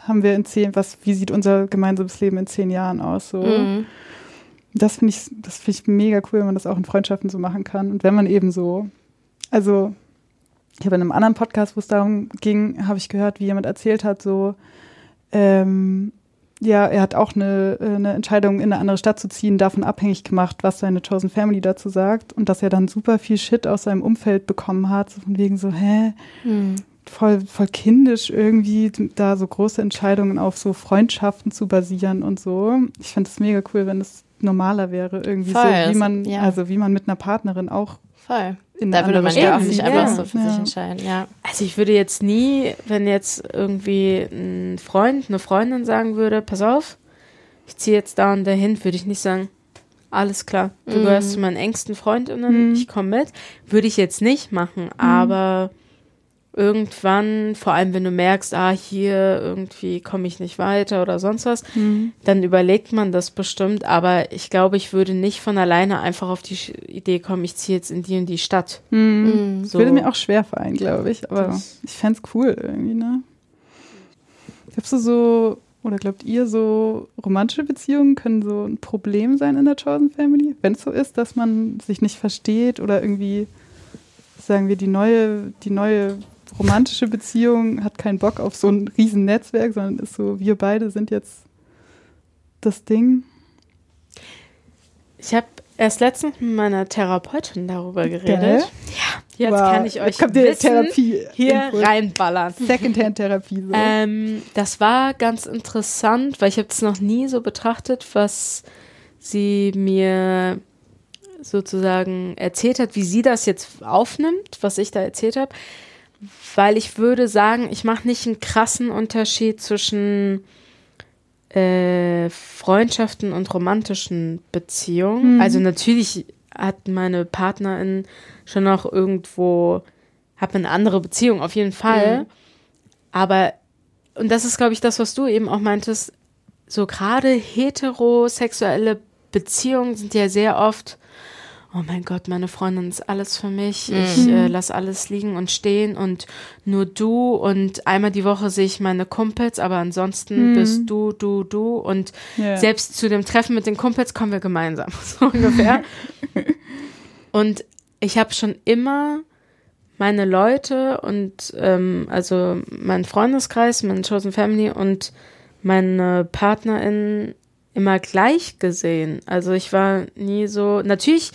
Haben wir in zehn, was, wie sieht unser gemeinsames Leben in zehn Jahren aus? So. Mhm. Das finde ich, das finde ich mega cool, wenn man das auch in Freundschaften so machen kann. Und wenn man eben so, also ich habe in einem anderen Podcast, wo es darum ging, habe ich gehört, wie jemand erzählt hat, so, ähm, ja, er hat auch eine, äh, eine Entscheidung, in eine andere Stadt zu ziehen, davon abhängig gemacht, was seine Chosen Family dazu sagt. Und dass er dann super viel Shit aus seinem Umfeld bekommen hat, so von wegen so, hä, Mhm. voll, voll kindisch irgendwie, da so große Entscheidungen auf so Freundschaften zu basieren und so. Ich finde es mega cool, wenn es normaler wäre, irgendwie Voll, so, wie man, ja. also wie man mit einer Partnerin auch Voll. in Da würde man ja auch nicht einfach so für Ja. sich entscheiden, ja. Also ich würde jetzt nie, wenn jetzt irgendwie ein Freund, eine Freundin sagen würde, pass auf, ich ziehe jetzt da und dahin, würde ich nicht sagen, alles klar, du Mhm. gehörst zu meinen engsten Freundinnen, Mhm. ich komme mit. Würde ich jetzt nicht machen, aber irgendwann, vor allem wenn du merkst, ah, hier irgendwie komme ich nicht weiter oder sonst was, Mhm. dann überlegt man das bestimmt, aber ich glaube, ich würde nicht von alleine einfach auf die Idee kommen, ich ziehe jetzt in die und die Stadt. Mhm. Mhm. So. Würde mir auch schwer fallen, glaube ich, aber Das- ich fände es cool irgendwie, ne? Glaubst du so, oder glaubt ihr so, romantische Beziehungen können so ein Problem sein in der Chosen Family? Wenn es so ist, dass man sich nicht versteht oder irgendwie, sagen wir, die neue, die neue romantische Beziehung hat keinen Bock auf so ein riesen Netzwerk, sondern ist so, wir beide sind jetzt das Ding. Ich habe erst letztens mit meiner Therapeutin darüber geredet. Geil. Ja, jetzt Wow. kann ich euch Wissen Therapie hier reinballern. Secondhand-Therapie. So. Ähm, das war ganz interessant, weil ich habe es noch nie so betrachtet, was sie mir sozusagen erzählt hat, wie sie das jetzt aufnimmt, was ich da erzählt habe. Weil ich würde sagen, ich mache nicht einen krassen Unterschied zwischen äh, Freundschaften und romantischen Beziehungen. Mhm. Also natürlich hat meine Partnerin schon noch irgendwo, hat eine andere Beziehung, auf jeden Fall. Mhm. Aber, und das ist, glaube ich, das, was du eben auch meintest, so gerade heterosexuelle Beziehungen sind ja sehr oft, oh mein Gott, meine Freundin ist alles für mich, ich Mhm. äh, lass alles liegen und stehen und nur du und einmal die Woche sehe ich meine Kumpels, aber ansonsten Mhm. bist du, du, du und Ja. selbst zu dem Treffen mit den Kumpels kommen wir gemeinsam, so ungefähr. und ich habe schon immer meine Leute und ähm, also meinen Freundeskreis, meine Chosen Family und meine Partnerin immer gleich gesehen. Also ich war nie so. Natürlich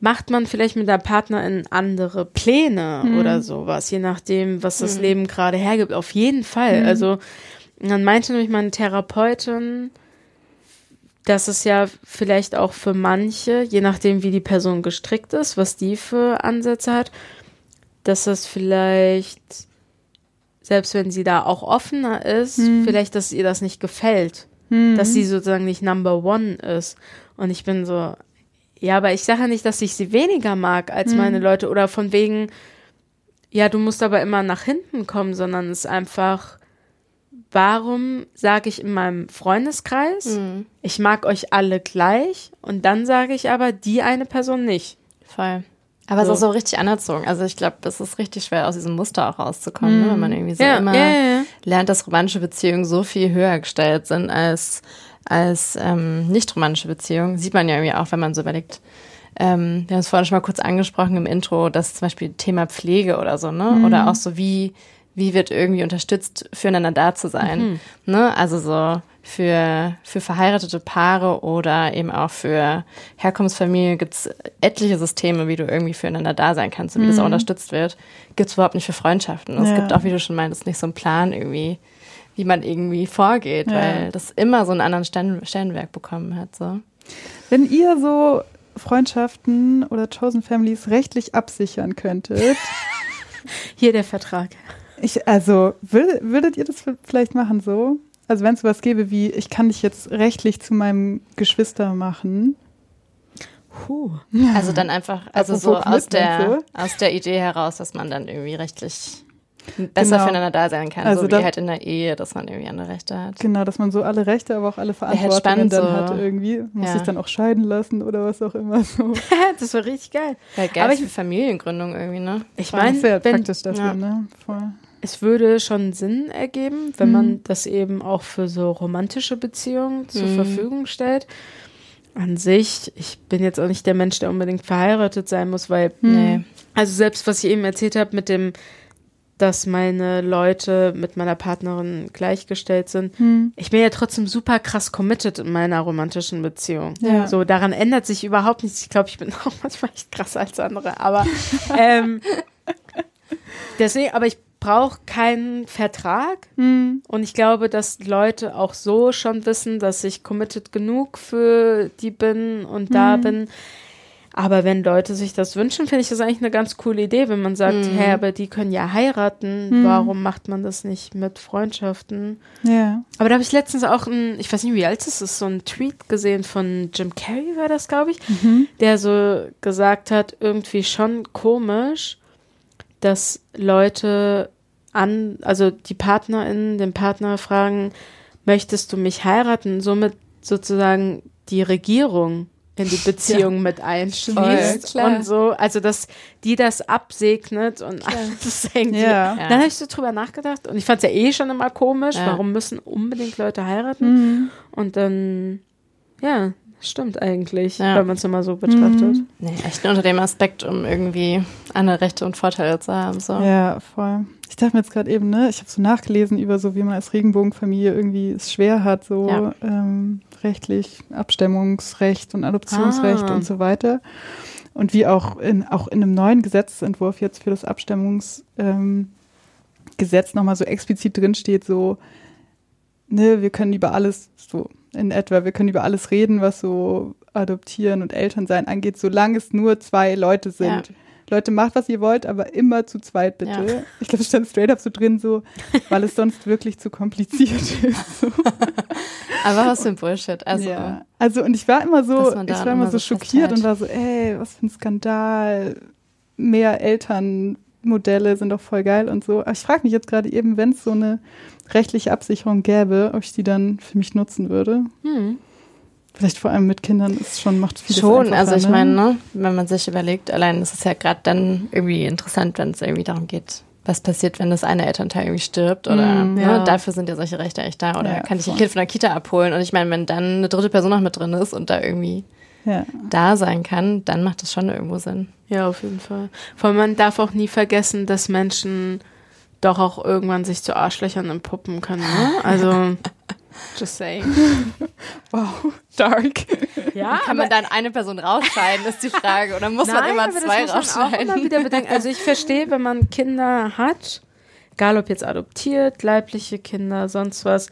macht man vielleicht mit der Partnerin andere Pläne Mhm. oder sowas, je nachdem, was das Mhm. Leben gerade hergibt. Auf jeden Fall. Mhm. Also dann meinte nämlich meine Therapeutin, dass es ja vielleicht auch für manche, je nachdem wie die Person gestrickt ist, was die für Ansätze hat, dass das vielleicht, selbst wenn sie da auch offener ist, Mhm. vielleicht, dass ihr das nicht gefällt, Mhm. dass sie sozusagen nicht Number One ist. Und ich bin so, ja, aber ich sage ja nicht, dass ich sie weniger mag als Mhm. meine Leute oder von wegen, ja, du musst aber immer nach hinten kommen, sondern es ist einfach, warum sage ich in meinem Freundeskreis, Mhm. ich mag euch alle gleich und dann sage ich aber die eine Person nicht. Voll. Aber So. es ist so richtig anerzogen. Also ich glaube, es ist richtig schwer, aus diesem Muster auch rauszukommen, ne? wenn man irgendwie so ja, immer ja, ja, lernt, dass romantische Beziehungen so viel höher gestellt sind als, als ähm, nicht romantische Beziehungen. Sieht man ja irgendwie auch, wenn man so überlegt. Ähm, wir haben es vorhin schon mal kurz angesprochen im Intro, dass zum Beispiel Thema Pflege oder so, ne? Oder auch so, wie, wie wird irgendwie unterstützt, füreinander da zu sein. Ne? Also so für, für verheiratete Paare oder eben auch für Herkunftsfamilie gibt's etliche Systeme, wie du irgendwie füreinander da sein kannst und wie das auch unterstützt wird. Gibt's überhaupt nicht für Freundschaften. Es Ja. gibt auch, wie du schon meintest, nicht so einen Plan irgendwie, wie man irgendwie vorgeht, Ja. weil das immer so einen anderen Stellen, Stellenwerk bekommen hat. So. Wenn ihr so Freundschaften oder Chosen Families rechtlich absichern könntet, Hier der Vertrag. ich, also würdet, würdet ihr das vielleicht machen so? Also wenn es sowas gäbe wie, ich kann dich jetzt rechtlich zu meinem Geschwister machen. Puh. Also dann einfach, also so aus der, aus der Idee heraus, dass man dann irgendwie rechtlich besser Genau. füreinander da sein kann, Also so wie halt in der Ehe, dass man irgendwie andere Rechte hat. Genau, dass man so alle Rechte, aber auch alle halt Verantwortungen spannend, dann so. hat irgendwie. Muss Ja. sich dann auch scheiden lassen oder was auch immer so. das war richtig geil. Ja, geil Aber für Familiengründung irgendwie, ne? Ich Voll. Das meine, wäre wenn, praktisch dafür, ja. ne? Voll. Es würde schon Sinn ergeben, wenn Mhm. man das eben auch für so romantische Beziehungen zur Mhm. Verfügung stellt. An sich, ich bin jetzt auch nicht der Mensch, der unbedingt verheiratet sein muss, weil, Nee. also selbst was ich eben erzählt habe mit dem, dass meine Leute mit meiner Partnerin gleichgestellt sind, Hm. ich bin ja trotzdem super krass committed in meiner romantischen Beziehung. Ja. So, daran ändert sich überhaupt nichts. Ich glaube, ich bin auch manchmal echt krasser als andere, aber ähm, deswegen, aber ich brauche keinen Vertrag Hm. und ich glaube, dass Leute auch so schon wissen, dass ich committed genug für die bin und da Mhm. bin. Aber wenn Leute sich das wünschen, finde ich das eigentlich eine ganz coole Idee, wenn man sagt, Mhm. hey, aber die können ja heiraten, Mhm. warum macht man das nicht mit Freundschaften? Ja. Aber da habe ich letztens auch ein, ich weiß nicht, wie alt es ist, so ein Tweet gesehen von Jim Carrey, war das, glaube ich, Mhm. der so gesagt hat, irgendwie schon komisch, dass Leute an, also die PartnerInnen den Partner fragen, möchtest du mich heiraten? Somit sozusagen die Regierung in die Beziehung Ja. mit einschließt klar. und so, also dass die das absegnet und alles irgendwie. Ja. Ja. Dann habe ich so drüber nachgedacht und ich fand es ja eh schon immer komisch, Ja. warum müssen unbedingt Leute heiraten? Mhm. Und dann, ja, stimmt eigentlich, Ja. wenn man es immer so betrachtet. Mhm. Nee, echt nur unter dem Aspekt, um irgendwie andere Rechte und Vorteile zu haben. So. Ja, voll. Ich dachte mir jetzt gerade eben, ne, ich habe so nachgelesen über so, wie man als Regenbogenfamilie irgendwie es schwer hat, so Ja. ähm, rechtlich Abstimmungsrecht und Adoptionsrecht Ah. und so weiter. Und wie auch in, auch in einem neuen Gesetzentwurf jetzt für das Abstimmungsgesetz ähm, nochmal so explizit drinsteht, so, ne, wir können über alles, so in etwa, wir können über alles reden, was so Adoptieren und Elternsein angeht, solange es nur zwei Leute sind. Ja. Leute, macht, was ihr wollt, aber immer zu zweit, bitte. Ja. Ich glaube, es stand straight up so drin, so, weil es sonst wirklich zu kompliziert ist. So. Aber was für ein Bullshit. Also, ja. also und ich war immer so, ich war immer so so schockiert und war so, ey, was für ein Skandal. Mehr Elternmodelle sind doch voll geil und so. Aber ich frage mich jetzt gerade eben, wenn es so eine rechtliche Absicherung gäbe, ob ich die dann für mich nutzen würde. Hm. Vielleicht vor allem mit Kindern ist schon, macht vieles Schon, also ich ne? meine, ne, wenn man sich überlegt, allein ist es ja gerade dann irgendwie interessant, wenn es irgendwie darum geht, was passiert, wenn das eine Elternteil irgendwie stirbt oder Mm, ne, ja. dafür sind ja solche Rechte echt da oder Ja, kann ich ein. Kind von der Kita abholen und ich meine, wenn dann eine dritte Person noch mit drin ist und da irgendwie Ja. da sein kann, dann macht das schon irgendwo Sinn. Ja, auf jeden Fall. Vor allem, man darf auch nie vergessen, dass Menschen doch auch irgendwann sich zu Arschlöchern entpuppen können, ne? Also, just saying. Wow, dark. Ja, Kann man dann eine Person rausscheiden, ist die Frage. Oder muss man Nein, immer aber das zwei man rausscheiden? immer wieder bedenken. Also ich verstehe, wenn man Kinder hat, egal ob jetzt adoptiert, leibliche Kinder, sonst was,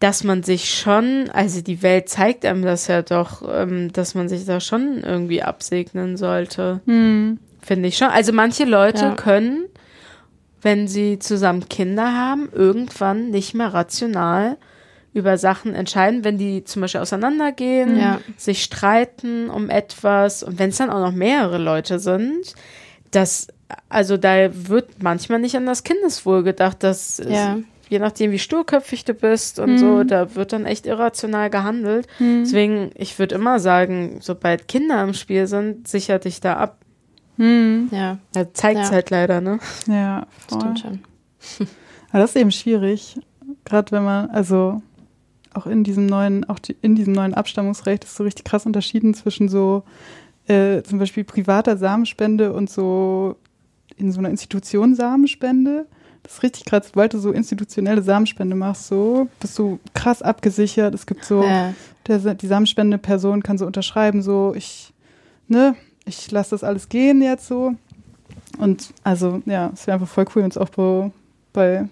dass man sich schon, also die Welt zeigt einem das ja doch, ähm, dass man sich da schon irgendwie absegnen sollte. Hm. Finde ich schon. Also manche Leute Ja. können, wenn sie zusammen Kinder haben, irgendwann nicht mehr rational über Sachen entscheiden, wenn die zum Beispiel auseinandergehen, Ja. sich streiten um etwas und wenn es dann auch noch mehrere Leute sind, das, also da wird manchmal nicht an das Kindeswohl gedacht, dass es- Ja. je nachdem, wie sturköpfig du bist und so, da wird dann echt irrational gehandelt. Deswegen, ich würde immer sagen, sobald Kinder im Spiel sind, sicher dich da ab. Hm. Ja, Ja, zeigt es Ja. halt leider, ne? Ja, voll. stimmt schon. Aber das ist eben schwierig. Gerade wenn man, also auch in diesem neuen, auch die, in diesem neuen Abstammungsrecht ist so richtig krass unterschieden zwischen so äh, zum Beispiel privater Samenspende und so in so einer Institution Samenspende. Das ist richtig krass, sobald du so institutionelle Samenspende machst, so bist du krass abgesichert. Es gibt so, Ja. der, die samenspendende Person kann so unterschreiben, so ich, ne, ich lasse das alles gehen jetzt so. Und also, ja, es wäre einfach voll cool, wenn es auch bei, bei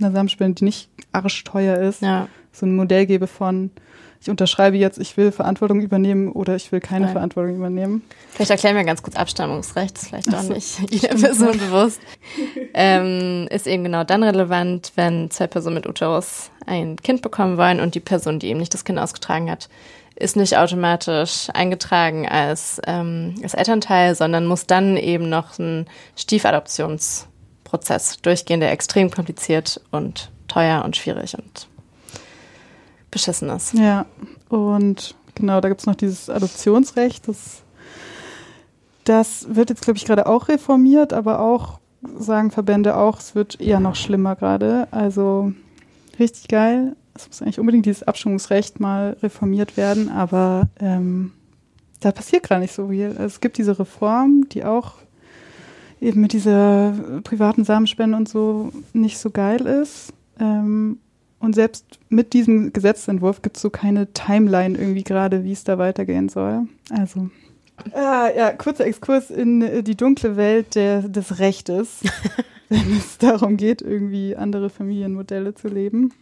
einer Samenspende, die nicht arschteuer ist, ja. so ein Modell gäbe von, ich unterschreibe jetzt, ich will Verantwortung übernehmen oder ich will keine Nein. Verantwortung übernehmen. Vielleicht erklären wir ganz kurz Abstammungsrecht, ist vielleicht auch so, nicht jeder Person bewusst. ähm, ist eben genau dann relevant, wenn zwei Personen mit Uterus ein Kind bekommen wollen und die Person, die eben nicht das Kind ausgetragen hat, ist nicht automatisch eingetragen als, ähm, als Elternteil, sondern muss dann eben noch einen Stiefadoptionsprozess durchgehen, der extrem kompliziert und teuer und schwierig und beschissen ist. Ja, und genau, da gibt es noch dieses Adoptionsrecht. Das, das wird jetzt, glaube ich, gerade auch reformiert, aber auch, sagen Verbände auch, es wird eher noch schlimmer gerade. Also richtig geil. Es muss eigentlich unbedingt dieses Abstimmungsrecht mal reformiert werden, aber ähm, da passiert gerade nicht so viel. Also es gibt diese Reform, die auch eben mit dieser privaten Samenspende und so nicht so geil ist. Ähm, und selbst mit diesem Gesetzentwurf gibt es so keine Timeline irgendwie gerade, wie es da weitergehen soll. Also. Ah, ja, kurzer Exkurs in äh, die dunkle Welt der, des Rechtes, wenn es darum geht, irgendwie andere Familienmodelle zu leben.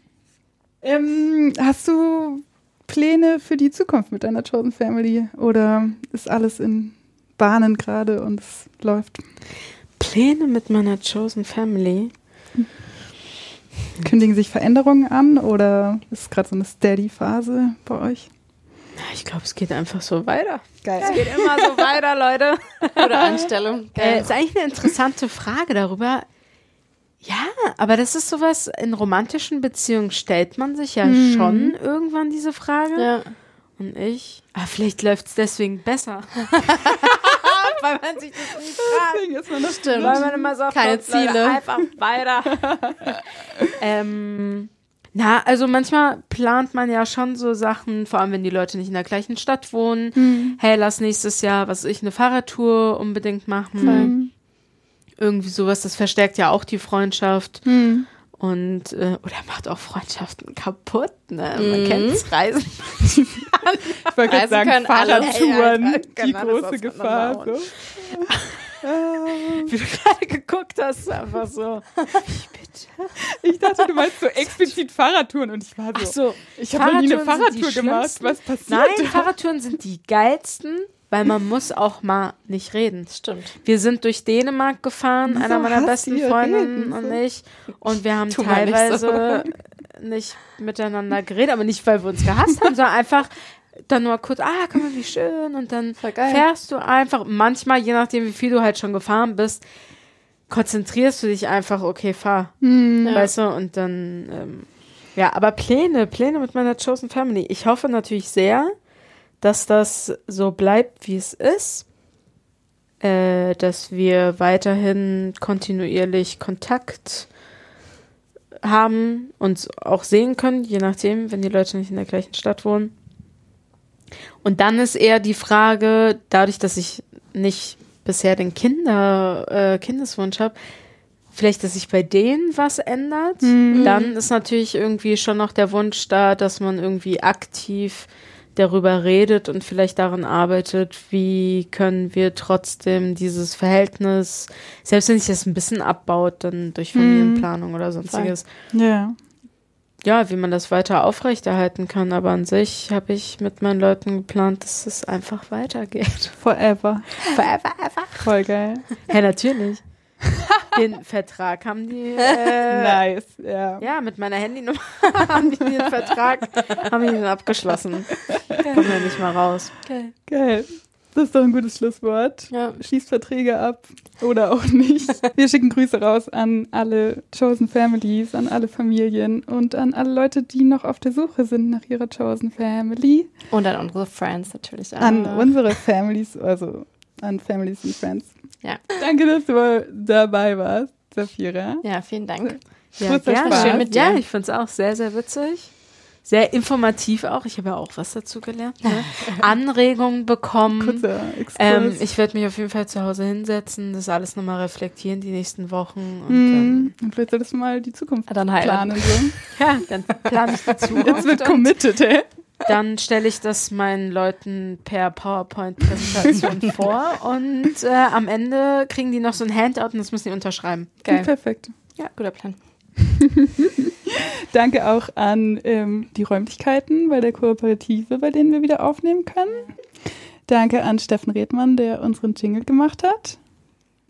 Ähm, hast du Pläne für die Zukunft mit deiner Chosen Family oder ist alles in Bahnen gerade und es läuft? Pläne mit meiner Chosen Family. Kündigen sich Veränderungen an oder ist es gerade so eine Steady-Phase bei euch? Ich glaube, es geht einfach so weiter. Geil. Es geht immer so weiter, Leute. Oder Anstellung. Äh, ist eigentlich eine interessante Frage darüber. Ja, aber das ist sowas, in romantischen Beziehungen stellt man sich ja Mhm. schon irgendwann diese Frage. Ja. Und ich, ah, vielleicht läuft es deswegen besser. Weil man sich das nicht fragt. Deswegen ist man das Stimmt. Weil man immer sagt, Keine Leute, Ziele. einfach weiter. ähm, na, also manchmal plant man ja schon so Sachen, vor allem wenn die Leute nicht in der gleichen Stadt wohnen. Hey, lass nächstes Jahr, was weiß ich, eine Fahrradtour unbedingt machen. Irgendwie sowas, das verstärkt ja auch die Freundschaft. Hm. Und, äh, oder macht auch Freundschaften kaputt, ne? Man kennt's, Reisen. Ich wollte gerade sagen. Fahrradtouren, Ey, Alter, die genau, das große Gefahr. So. Wie du gerade geguckt hast, einfach so. Ich bitte. Ich dachte, du meinst so explizit Fahrradtouren und ich war so, Ach so, ich habe noch nie eine die Fahrradtour gemacht. Was passiert? Nein? Fahrradtouren sind die geilsten, weil man muss auch mal nicht reden. Stimmt. Wir sind durch Dänemark gefahren, Wieso einer meiner besten Freundinnen und so? ich. Und wir haben Tu mal nicht teilweise nicht, miteinander geredet, aber nicht, weil wir uns gehasst haben, sondern einfach dann nur kurz, ah, guck mal, wie schön. Und dann fährst du einfach, manchmal, je nachdem, wie viel du halt schon gefahren bist, konzentrierst du dich einfach, okay, fahr. Ja. Weißt du, und dann, ähm, ja, aber Pläne, Pläne mit meiner Chosen Family. Ich hoffe natürlich sehr, dass das so bleibt, wie es ist. Äh, dass wir weiterhin kontinuierlich Kontakt haben, uns auch sehen können, je nachdem, wenn die Leute nicht in der gleichen Stadt wohnen. Und dann ist eher die Frage, dadurch, dass ich nicht bisher den Kinder, äh, Kindeswunsch habe, vielleicht, dass sich bei denen was ändert. Dann ist natürlich irgendwie schon noch der Wunsch da, dass man irgendwie aktiv darüber redet und vielleicht daran arbeitet, wie können wir trotzdem dieses Verhältnis, selbst wenn sich das ein bisschen abbaut, dann durch Familienplanung oder sonstiges, Ja. ja, wie man das weiter aufrechterhalten kann. Aber an sich habe ich mit meinen Leuten geplant, dass es einfach weitergeht. Forever. Forever, ever. Voll geil. Ja, natürlich. Den Vertrag haben die, äh, nice. Ja. ja, mit meiner Handynummer haben die den Vertrag, haben die den abgeschlossen. Kommen wir nicht mal raus. Geil. Geil. Das ist doch ein gutes Schlusswort. Ja. Schließt Verträge ab oder auch nicht. Wir schicken Grüße raus an alle Chosen Families, an alle Familien und an alle Leute, die noch auf der Suche sind nach ihrer Chosen Family. Und an unsere Friends natürlich auch. An unsere Families, also an Families und Friends. Ja. Danke, dass du dabei warst, Safira. Ja, vielen Dank. Ja, gerne. Spaß. Schön mit Ja, dir. ich finde es auch sehr, sehr witzig. Sehr informativ auch. Ich habe ja auch was dazu gelernt. Ne? Anregungen bekommen. Kurzer Exkurs. Ähm, ich werde mich auf jeden Fall zu Hause hinsetzen, das alles nochmal reflektieren die nächsten Wochen. Und Mhm. Und vielleicht solltest du mal die Zukunft Ah, Dann heiraten. planen. So. ja, dann plane ich die Zukunft. Jetzt wird committed, ey. Dann stelle ich das meinen Leuten per PowerPoint-Präsentation vor und äh, am Ende kriegen die noch so ein Handout und das müssen die unterschreiben. Geil. Perfekt. Ja, guter Plan. Danke auch an ähm, die Räumlichkeiten bei der Kooperative, bei denen wir wieder aufnehmen können. Danke an Steffen Redmann, der unseren Jingle gemacht hat.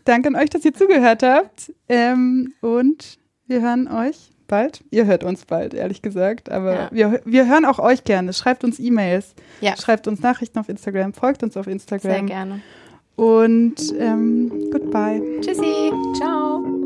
Danke an euch, dass ihr zugehört habt. Ähm, und wir hören euch bald. Ihr hört uns bald, ehrlich gesagt. Aber Ja. wir, wir hören auch euch gerne. Schreibt uns E-Mails. Ja, Schreibt uns Nachrichten auf Instagram. Folgt uns auf sehr Instagram. gerne. Und ähm, goodbye. Tschüssi. Ciao.